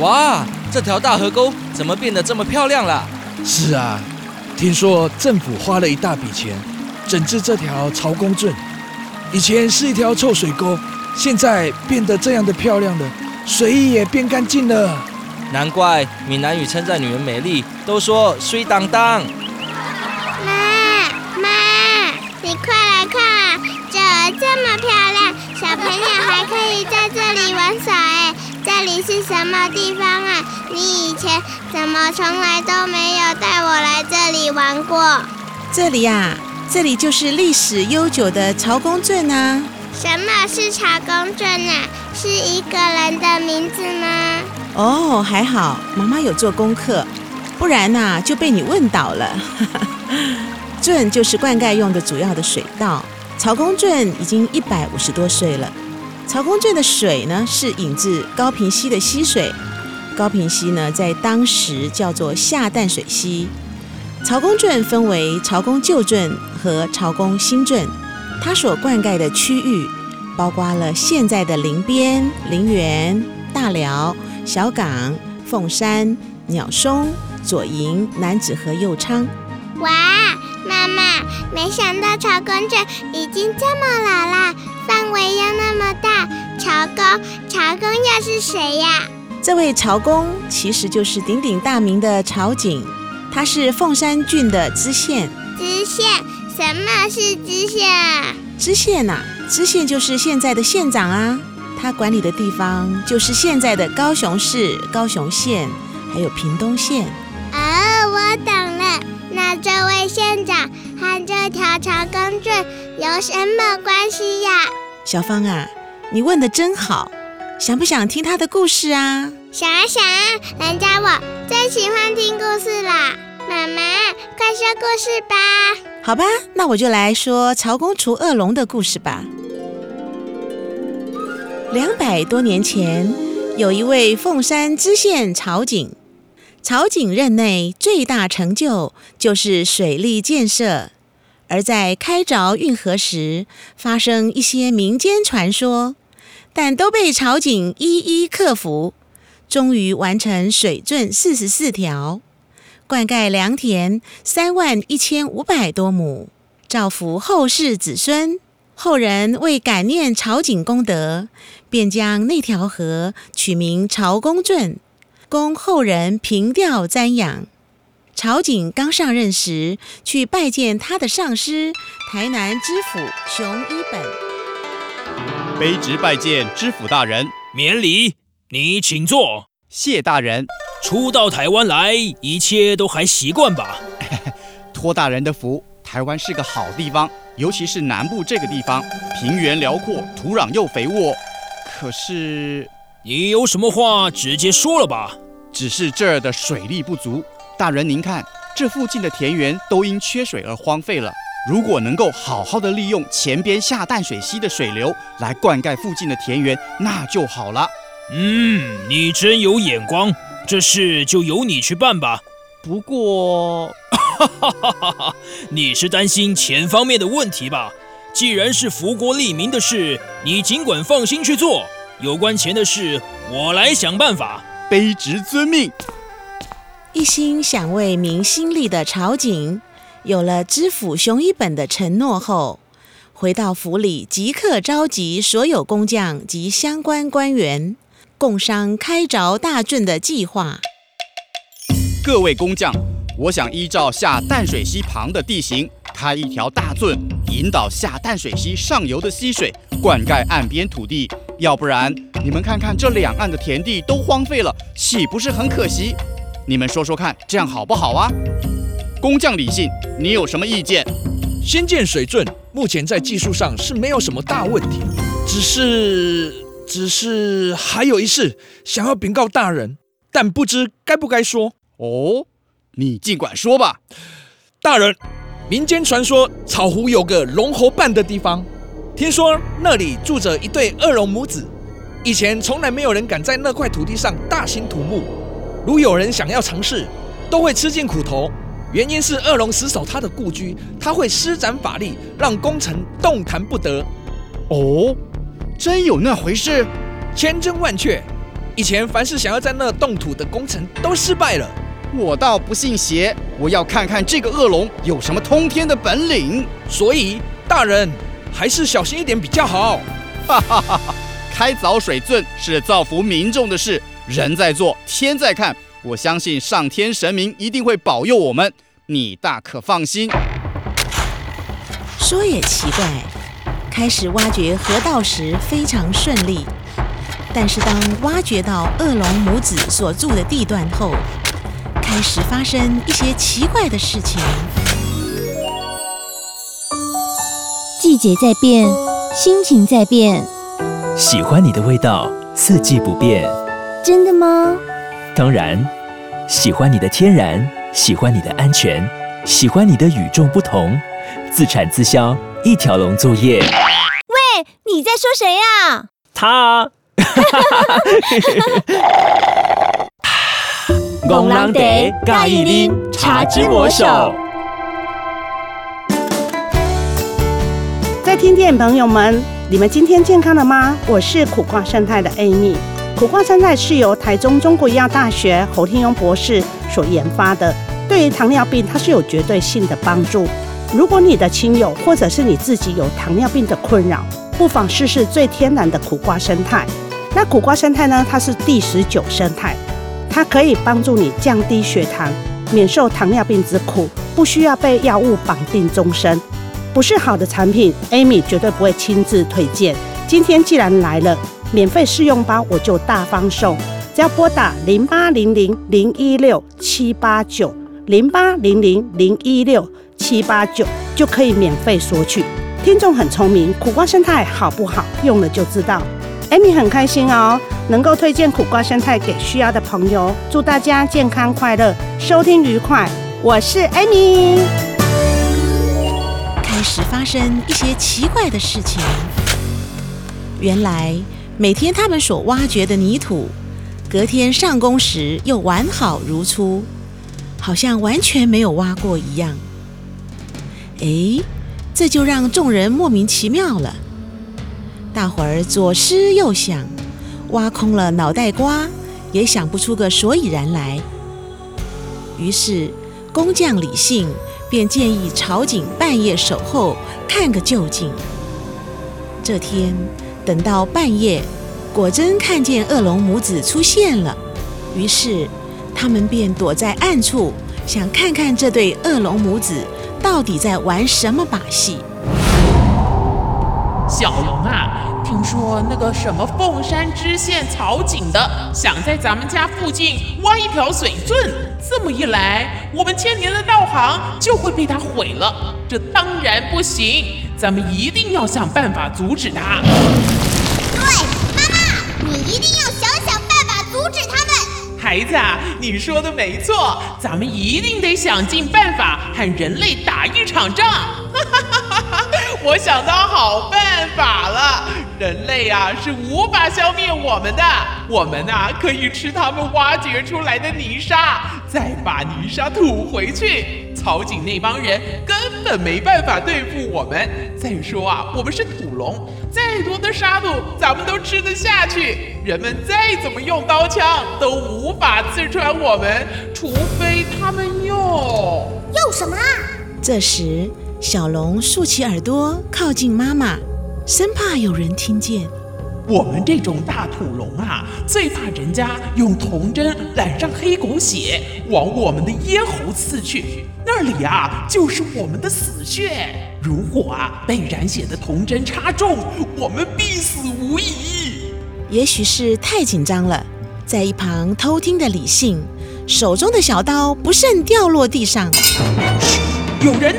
哇，这条大河沟怎么变得这么漂亮了？是啊，听说政府花了一大笔钱整治这条曹公圳，以前是一条臭水沟，现在变得这样的漂亮了，水也变干净了。难怪闽南语称赞女人美丽，都说水当当。妈妈，你快来看啊，这儿这么漂亮，小朋友还可以在这里玩耍哎。这里是什么地方啊？你以前怎么从来都没有带我来这里玩过？这里呀、这里就是历史悠久的曹公圳啊。什么是曹公圳啊？是一个人的名字吗？哦，还好妈妈有做功课，不然呐、就被你问倒了。圳就是灌溉用的主要的水稻，曹公圳已经一百五十多岁了。曹公圳的水呢是引自高平溪的溪水，高平溪呢在当时叫做下淡水溪。曹公圳分为曹公旧圳和曹公新圳，它所灌溉的区域包括了现在的林边、林园、大寮、小港、凤山、鸟松、左营、南子和右昌。哇，妈妈，没想到曹公圳已经这么老啦，范围又那么大。曹公，曹公又是谁呀？这位曹公其实就是鼎鼎大名的曹景，他是凤山郡的知县。知县？什么是知县啊？知县呐、知县就是现在的县长啊。他管理的地方就是现在的高雄市、高雄县，还有屏东县。哦，我懂这位县长和这条曹公圳有什么关系呀？小芳啊，你问的真好，想不想听他的故事啊？想啊想啊，人家我最喜欢听故事啦。妈妈，快说故事吧。好吧，那我就来说曹公除恶龙的故事吧。两百多年前，有一位凤山知县曹景。曹景任内最大成就就是水利建设，而在开凿运河时，发生一些民间传说，但都被曹景一一克服，终于完成水圳四十四条。灌溉良田三万一千五百多亩，造福后世子孙。后人为感念曹景功德，便将那条河取名曹公圳，供后人凭吊瞻仰。曹景刚上任时，去拜见他的上师台南知府熊一本。卑职拜见知府大人，免礼，你请坐。谢大人。初到台湾来，一切都还习惯吧？托大人的福，台湾是个好地方，尤其是南部这个地方，平原辽阔，土壤又肥沃。可是，你有什么话直接说了吧？只是这儿的水利不足。大人您看，这附近的田园都因缺水而荒废了。如果能够好好的利用前边下淡水溪的水流来灌溉附近的田园，那就好了。嗯，你真有眼光，这事就由你去办吧。不过，哈哈哈哈哈，你是担心钱方面的问题吧？既然是福国利民的事，你尽管放心去做。有关钱的事，我来想办法。卑职遵命。一心想为民心利的朝景，有了知府熊一本的承诺后，回到府里，即刻召集所有工匠及相关官员，共商开凿大圳的计划。各位工匠，我想依照下淡水溪旁的地形，开一条大圳，引导下淡水溪上游的溪水灌溉岸边土地。要不然，你们看看这两岸的田地都荒废了，岂不是很可惜？你们说说看，这样好不好啊？工匠李信，你有什么意见？新建水圳目前在技术上是没有什么大问题，只是只是还有一事想要禀告大人，但不知该不该说。哦，你尽管说吧。大人，民间传说草湖有个龙猴伴的地方，听说那里住着一对恶龙母子，以前从来没有人敢在那块土地上大兴土木，如有人想要尝试，都会吃尽苦头。原因是恶龙死守他的故居，他会施展法力，让工程动弹不得。哦，真有那回事？千真万确。以前凡是想要在那动土的工程都失败了。我倒不信邪，我要看看这个恶龙有什么通天的本领。所以大人还是小心一点比较好。哈哈哈哈！开凿水圳是造福民众的事，人在做，天在看。我相信上天神明一定会保佑我们，你大可放心。说也奇怪，开始挖掘河道时非常顺利，但是当挖掘到恶龙母子所住的地段后，开始发生一些奇怪的事情。季节在变，心情在变，喜欢你的味道，四季不变。真的吗？当然，喜欢你的天然，喜欢你的安全，喜欢你的与众不同，自产自销，一条龙作业。喂，你在说谁呀？他。公狼得盖一拎茶之魔手。在听电朋友们，你们今天健康了吗？我是苦瓜生态的 Amy。苦瓜生态是由台中中国医药大学侯天庸博士所研发的，对于糖尿病它是有绝对性的帮助。如果你的亲友或者是你自己有糖尿病的困扰，不妨试试最天然的苦瓜生态。那苦瓜生态呢？它是第十九生态，它可以帮助你降低血糖，免受糖尿病之苦，不需要被药物绑定终身。不是好的产品，Amy 绝对不会亲自推荐。今天既然来了。免费试用包我就大方送，只要拨打零八零零零一六七八九零八零零零一六七八九就可以免费索取。听众很聪明，苦瓜生态好不好？用了就知道。Amy 很开心哦，能够推荐苦瓜生态给需要的朋友。祝大家健康快乐，收听愉快。我是 Amy。时发生一些奇怪的事情，原来。每天他们所挖掘的泥土，隔天上工时又完好如初，好像完全没有挖过一样。哎，这就让众人莫名其妙了。大伙儿左思右想，挖空了脑袋瓜，也想不出个所以然来。于是工匠李信便建议曹景半夜守候，看个究竟。这天。等到半夜，果真看见恶龙母子出现了，于是他们便躲在暗处，想看看这对恶龙母子到底在玩什么把戏。小龙啊，听说那个什么凤山知县曹景的，想在咱们家附近挖一条水圳，这么一来，我们千年的道行就会被他毁了，这当然不行，咱们一定要想办法阻止他。对，妈妈，你一定要想想办法阻止他们。孩子，你说的没错，咱们一定得想尽办法和人类打一场仗。我想到好办法了，人类啊是无法消灭我们的，我们呐可以吃他们挖掘出来的泥沙，再把泥沙吐回去。草井那帮人根本没办法对付我们。再说啊，我们是土龙，再多的沙土咱们都吃得下去。人们再怎么用刀枪都无法刺穿我们，除非他们用用什么？这时。小龙竖起耳朵靠近妈妈，生怕有人听见。我们这种大土龙啊，最怕人家用铜针染上黑狗血，往我们的咽喉刺去，那里啊就是我们的死穴。如果啊被染血的铜针插中，我们必死无疑。也许是太紧张了，在一旁偷听的李信，手中的小刀不慎掉落地上。有人？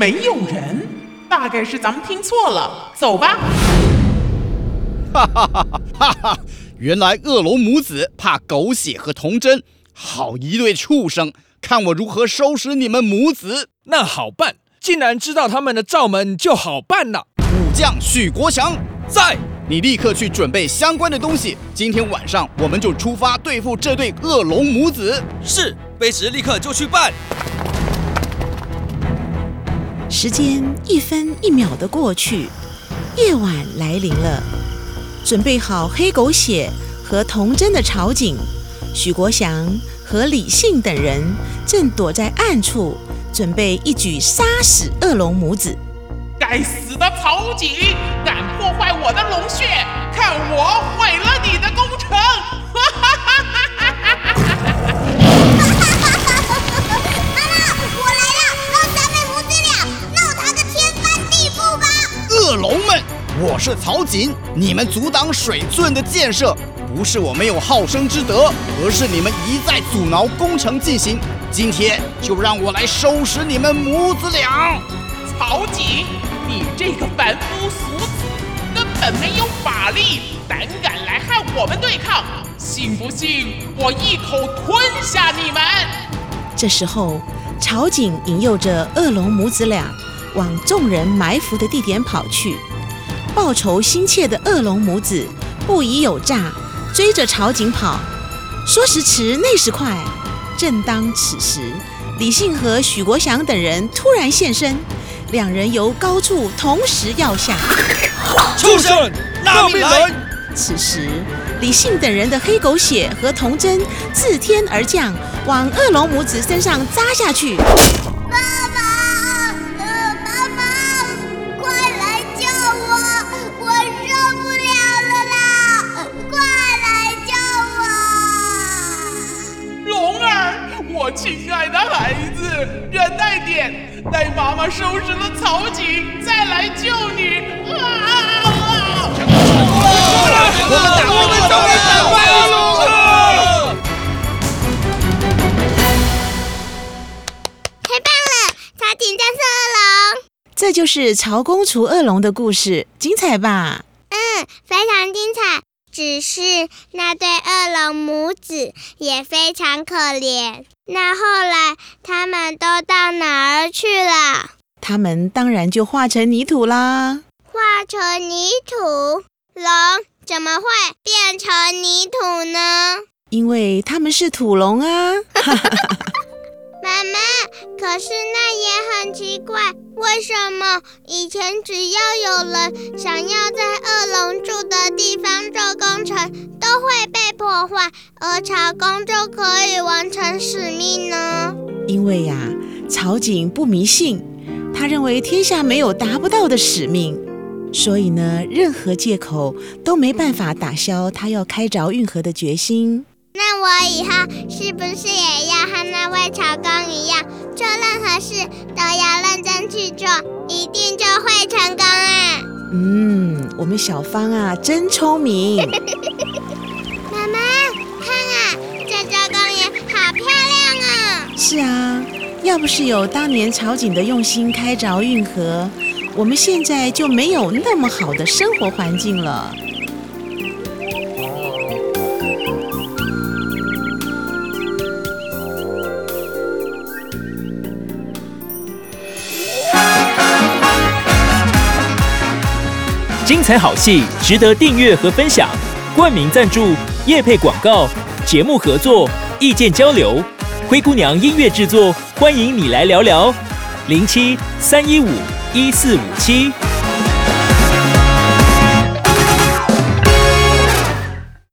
没有人，大概是咱们听错了。走吧。哈哈哈哈哈！原来恶龙母子怕狗血和童真，好一对畜生！看我如何收拾你们母子！那好办，既然知道他们的罩门，就好办了。武将许国强在，你立刻去准备相关的东西。今天晚上我们就出发对付这对恶龙母子。是，卑职立刻就去办。时间一分一秒的过去，夜晚来临了。准备好黑狗血和童真的曹景、许国祥和李信等人正躲在暗处，准备一举杀死恶龙母子。该死的曹景，敢破坏我的龙穴，看我毁了你的工程！哈哈恶龙们！我是曹锦，你们阻挡水圳的建设，不是我没有好生之德，而是你们一再阻挠工程进行。今天就让我来收拾你们母子俩！曹锦，你这个凡夫俗子，根本没有法力，胆敢来和我们对抗，信不信我一口吞下你们？这时候，曹景引诱着恶龙母子俩往众人埋伏的地点跑去。报仇心切的恶龙母子不疑有诈，追着朝景跑。说时迟，那时快，正当此时，李信和许国祥等人突然现身，两人由高处同时要下。畜生，拿命来！此时，李信等人的黑狗血和铜针自天而降，往恶龙母子身上扎下去。来救你。啊！我们打，我们终于打败恶龙了！太棒了，曹景战胜恶龙。这就是曹公除恶龙的故事，精彩吧？嗯，非常精彩。只是那对恶龙母子也非常可怜。那后来他们都到哪儿去了？他们当然就化成泥土啦。化成泥土？龙怎么会变成泥土呢？因为他们是土龙啊！妈妈，可是那也很奇怪，为什么以前只要有人想要在恶龙住的地方做工程，都会被破坏，而曹公就可以完成使命呢？因为呀，曹景不迷信，他认为天下没有达不到的使命，所以呢，任何借口都没办法打消他要开凿运河的决心。那我以后是不是也要和那位曹公一样，做任何事都要认真去做，一定就会成功啊？嗯，我们小芳啊，真聪明。妈妈，看啊，这座公园好漂亮啊！是啊，要不是有当年曹景的用心开凿运河，我们现在就没有那么好的生活环境了。精彩好戏值得订阅和分享，冠名赞助、业配广告、节目合作、意见交流，灰姑娘音乐制作，欢迎你来聊聊，零七三一五一四五七。